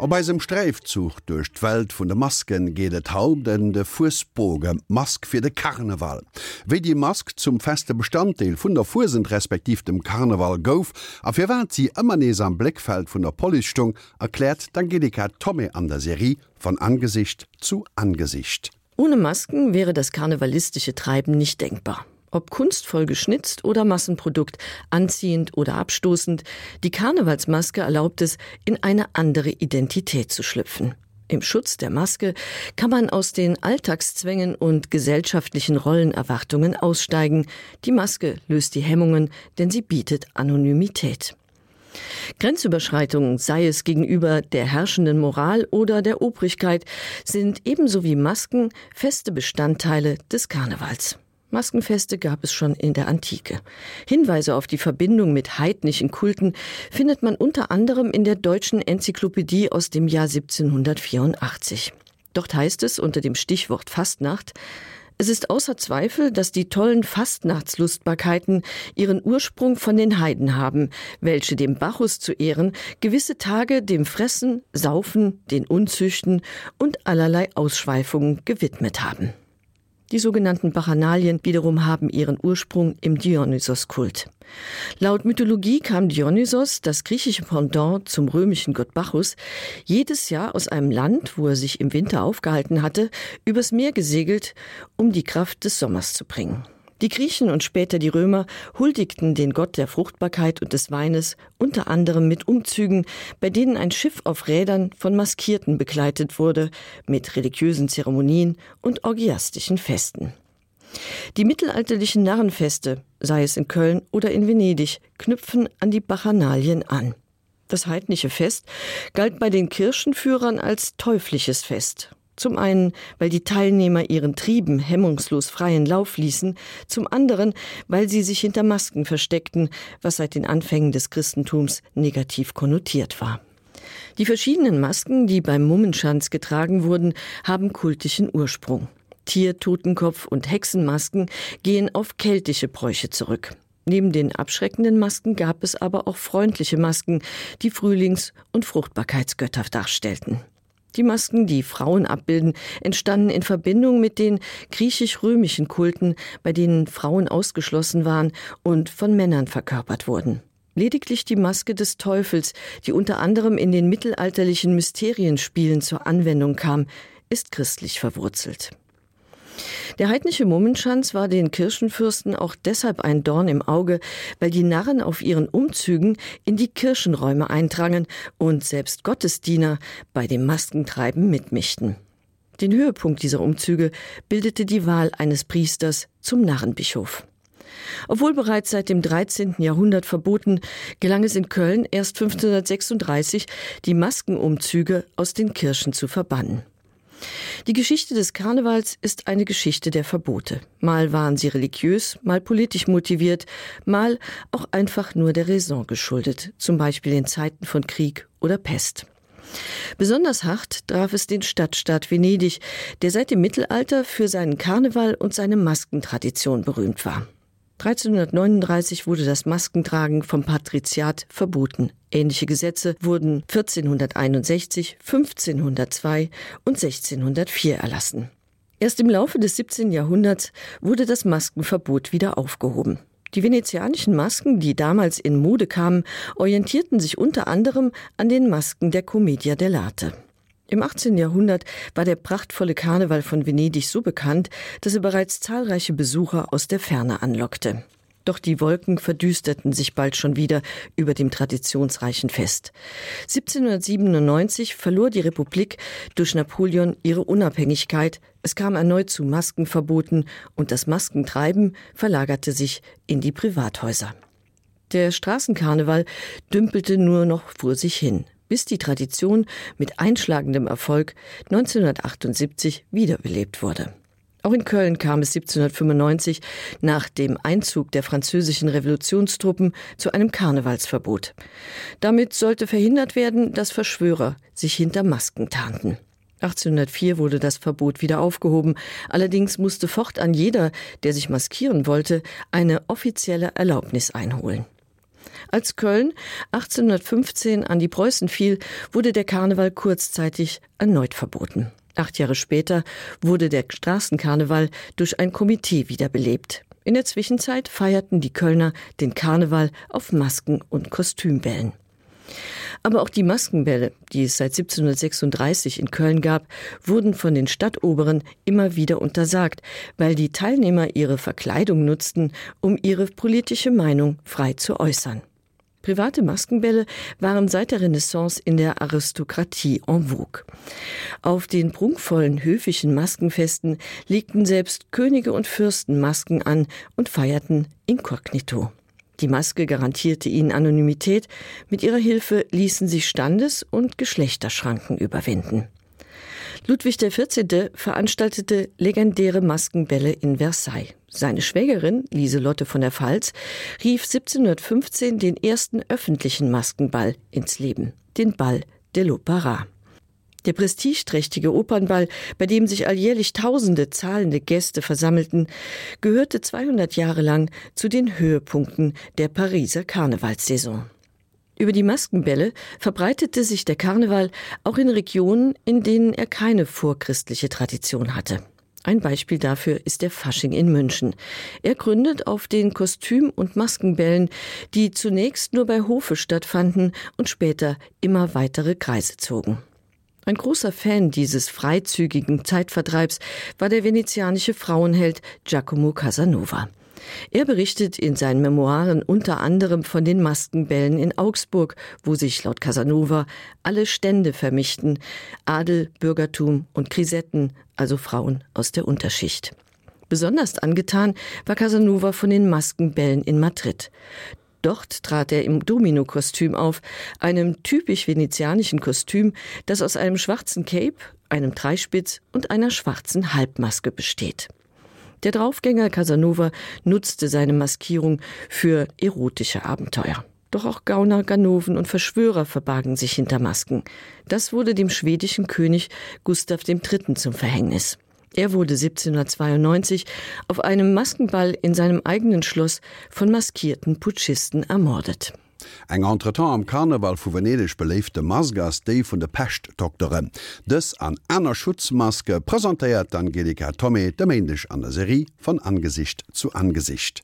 Ob beim Streifzug durch d Welt vun de Masken gehtt haupt en de Fußboge Mask fir de Karneval. Wie die Mask zum feste Bestandteil vun der Fusend respektiv dem Karneval gouf, a fir wat sie ëmmer nees am Blickfeld vun der Polistung erklärt Angelika Tommy an der Serie von Angesicht zu Angesicht. Ohne Masken wäre das karnevalistische Treiben nicht denkbar ob kunstvoll geschnitzt oder Massenprodukt, anziehend oder abstoßend, die Karnevalsmaske erlaubt es, in eine andere Identität zu schlüpfen. Im Schutz der Maske kann man aus den Alltagszwängen und gesellschaftlichen Rollenerwartungen aussteigen. Die Maske löst die Hemmungen, denn sie bietet Anonymität. Grenzüberschreitungen, sei es gegenüber der herrschenden Moral oder der Obrigkeit, sind ebenso wie Masken feste Bestandteile des Karnevals. Maskenfeste gab es schon in der Antike. Hinweise auf die Verbindung mit heidnischen Kulten findet man unter anderem in der deutschen Enzyklopädie aus dem Jahr 1784. Dort heißt es unter dem Stichwort Fastnacht, es ist außer Zweifel, dass die tollen Fastnachtslustbarkeiten ihren Ursprung von den Heiden haben, welche dem Bacchus zu ehren gewisse Tage dem Fressen, Saufen, den Unzüchten und allerlei Ausschweifungen gewidmet haben. Die sogenannten Bacchanalien wiederum haben ihren Ursprung im Dionysos-Kult. Laut Mythologie kam Dionysos, das griechische Pendant zum römischen Gott Bacchus, jedes Jahr aus einem Land, wo er sich im Winter aufgehalten hatte, übers Meer gesegelt, um die Kraft des Sommers zu bringen. Die Griechen und später die Römer huldigten den Gott der Fruchtbarkeit und des Weines unter anderem mit Umzügen, bei denen ein Schiff auf Rädern von Maskierten begleitet wurde, mit religiösen Zeremonien und orgiastischen Festen. Die mittelalterlichen Narrenfeste, sei es in Köln oder in Venedig, knüpfen an die Bachanalien an. Das heidnische Fest galt bei den Kirchenführern als teuflisches Fest zum einen, weil die Teilnehmer ihren Trieben hemmungslos freien Lauf ließen, zum anderen, weil sie sich hinter Masken versteckten, was seit den Anfängen des Christentums negativ konnotiert war. Die verschiedenen Masken, die beim Mummenschanz getragen wurden, haben kultischen Ursprung. Tier, Totenkopf und Hexenmasken gehen auf keltische Bräuche zurück. Neben den abschreckenden Masken gab es aber auch freundliche Masken, die Frühlings- und Fruchtbarkeitsgötter darstellten. Die Masken, die Frauen abbilden, entstanden in Verbindung mit den griechisch-römischen Kulten, bei denen Frauen ausgeschlossen waren und von Männern verkörpert wurden. Lediglich die Maske des Teufels, die unter anderem in den mittelalterlichen Mysterienspielen zur Anwendung kam, ist christlich verwurzelt. Der heidnische Mummenschanz war den Kirchenfürsten auch deshalb ein Dorn im Auge, weil die Narren auf ihren Umzügen in die Kirchenräume eindrangen und selbst Gottesdiener bei dem Maskentreiben mitmischten. Den Höhepunkt dieser Umzüge bildete die Wahl eines Priesters zum Narrenbischof. Obwohl bereits seit dem 13. Jahrhundert verboten, gelang es in Köln erst 1536, die Maskenumzüge aus den Kirchen zu verbannen. Die Geschichte des Karnevals ist eine Geschichte der Verbote. Mal waren sie religiös, mal politisch motiviert, mal auch einfach nur der Raison geschuldet, zum Beispiel in Zeiten von Krieg oder Pest. Besonders hart traf es den Stadtstaat Venedig, der seit dem Mittelalter für seinen Karneval und seine Maskentradition berühmt war. 1339 wurde das Maskentragen vom Patriziat verboten. Ähnliche Gesetze wurden 1461, 1502 und 1604 erlassen. Erst im Laufe des 17. Jahrhunderts wurde das Maskenverbot wieder aufgehoben. Die venezianischen Masken, die damals in Mode kamen, orientierten sich unter anderem an den Masken der Commedia dell'arte. Im 18. Jahrhundert war der prachtvolle Karneval von Venedig so bekannt, dass er bereits zahlreiche Besucher aus der Ferne anlockte. Doch die Wolken verdüsterten sich bald schon wieder über dem traditionsreichen Fest. 1797 verlor die Republik durch Napoleon ihre Unabhängigkeit, es kam erneut zu Maskenverboten und das Maskentreiben verlagerte sich in die Privathäuser. Der Straßenkarneval dümpelte nur noch vor sich hin bis die Tradition mit einschlagendem Erfolg 1978 wiederbelebt wurde. Auch in Köln kam es 1795 nach dem Einzug der französischen Revolutionstruppen zu einem Karnevalsverbot. Damit sollte verhindert werden, dass Verschwörer sich hinter Masken tarnten. 1804 wurde das Verbot wieder aufgehoben, allerdings musste fortan jeder, der sich maskieren wollte, eine offizielle Erlaubnis einholen. Als Köln 1815 an die Preußen fiel, wurde der Karneval kurzzeitig erneut verboten. Acht Jahre später wurde der Straßenkarneval durch ein Komitee wiederbelebt. In der Zwischenzeit feierten die Kölner den Karneval auf Masken und Kostümbällen. Aber auch die Maskenbälle, die es seit 1736 in Köln gab, wurden von den Stadtoberen immer wieder untersagt, weil die Teilnehmer ihre Verkleidung nutzten, um ihre politische Meinung frei zu äußern. Private Maskenbälle waren seit der Renaissance in der Aristokratie en vogue. Auf den prunkvollen höfischen Maskenfesten legten selbst Könige und Fürsten Masken an und feierten inkognito. Die Maske garantierte ihnen Anonymität, mit ihrer Hilfe ließen sich Standes- und Geschlechterschranken überwinden. Ludwig XIV. veranstaltete legendäre Maskenbälle in Versailles. Seine Schwägerin, Lieselotte von der Pfalz, rief 1715 den ersten öffentlichen Maskenball ins Leben, den Ball de l'Opera. Der prestigeträchtige Opernball, bei dem sich alljährlich tausende zahlende Gäste versammelten, gehörte 200 Jahre lang zu den Höhepunkten der Pariser Karnevalssaison. Über die Maskenbälle verbreitete sich der Karneval auch in Regionen, in denen er keine vorchristliche Tradition hatte. Ein Beispiel dafür ist der Fasching in München. Er gründet auf den Kostüm- und Maskenbällen, die zunächst nur bei Hofe stattfanden und später immer weitere Kreise zogen. Ein großer Fan dieses freizügigen Zeitvertreibs war der venezianische Frauenheld Giacomo Casanova. Er berichtet in seinen Memoiren unter anderem von den Maskenbällen in Augsburg, wo sich laut Casanova alle Stände vermischten, Adel, Bürgertum und Krisetten, also Frauen aus der Unterschicht. Besonders angetan war Casanova von den Maskenbällen in Madrid. Dort trat er im Dominokostüm auf, einem typisch venezianischen Kostüm, das aus einem schwarzen Cape, einem Dreispitz und einer schwarzen Halbmaske besteht. Der Draufgänger Casanova nutzte seine Maskierung für erotische Abenteuer. Doch auch Gauner, Ganoven und Verschwörer verbargen sich hinter Masken. Das wurde dem schwedischen König Gustav III. zum Verhängnis. Er wurde 1792 auf einem Maskenball in seinem eigenen Schloss von maskierten Putschisten ermordet. Eg entretan am Karneval vu Venedig beleefte Masgas déi vun de Pechtdoktoren. Dës an einer Schutzmaske präsentéiert Angelika Tommy de Mendisch an der Serie von Angesicht zu Angesicht.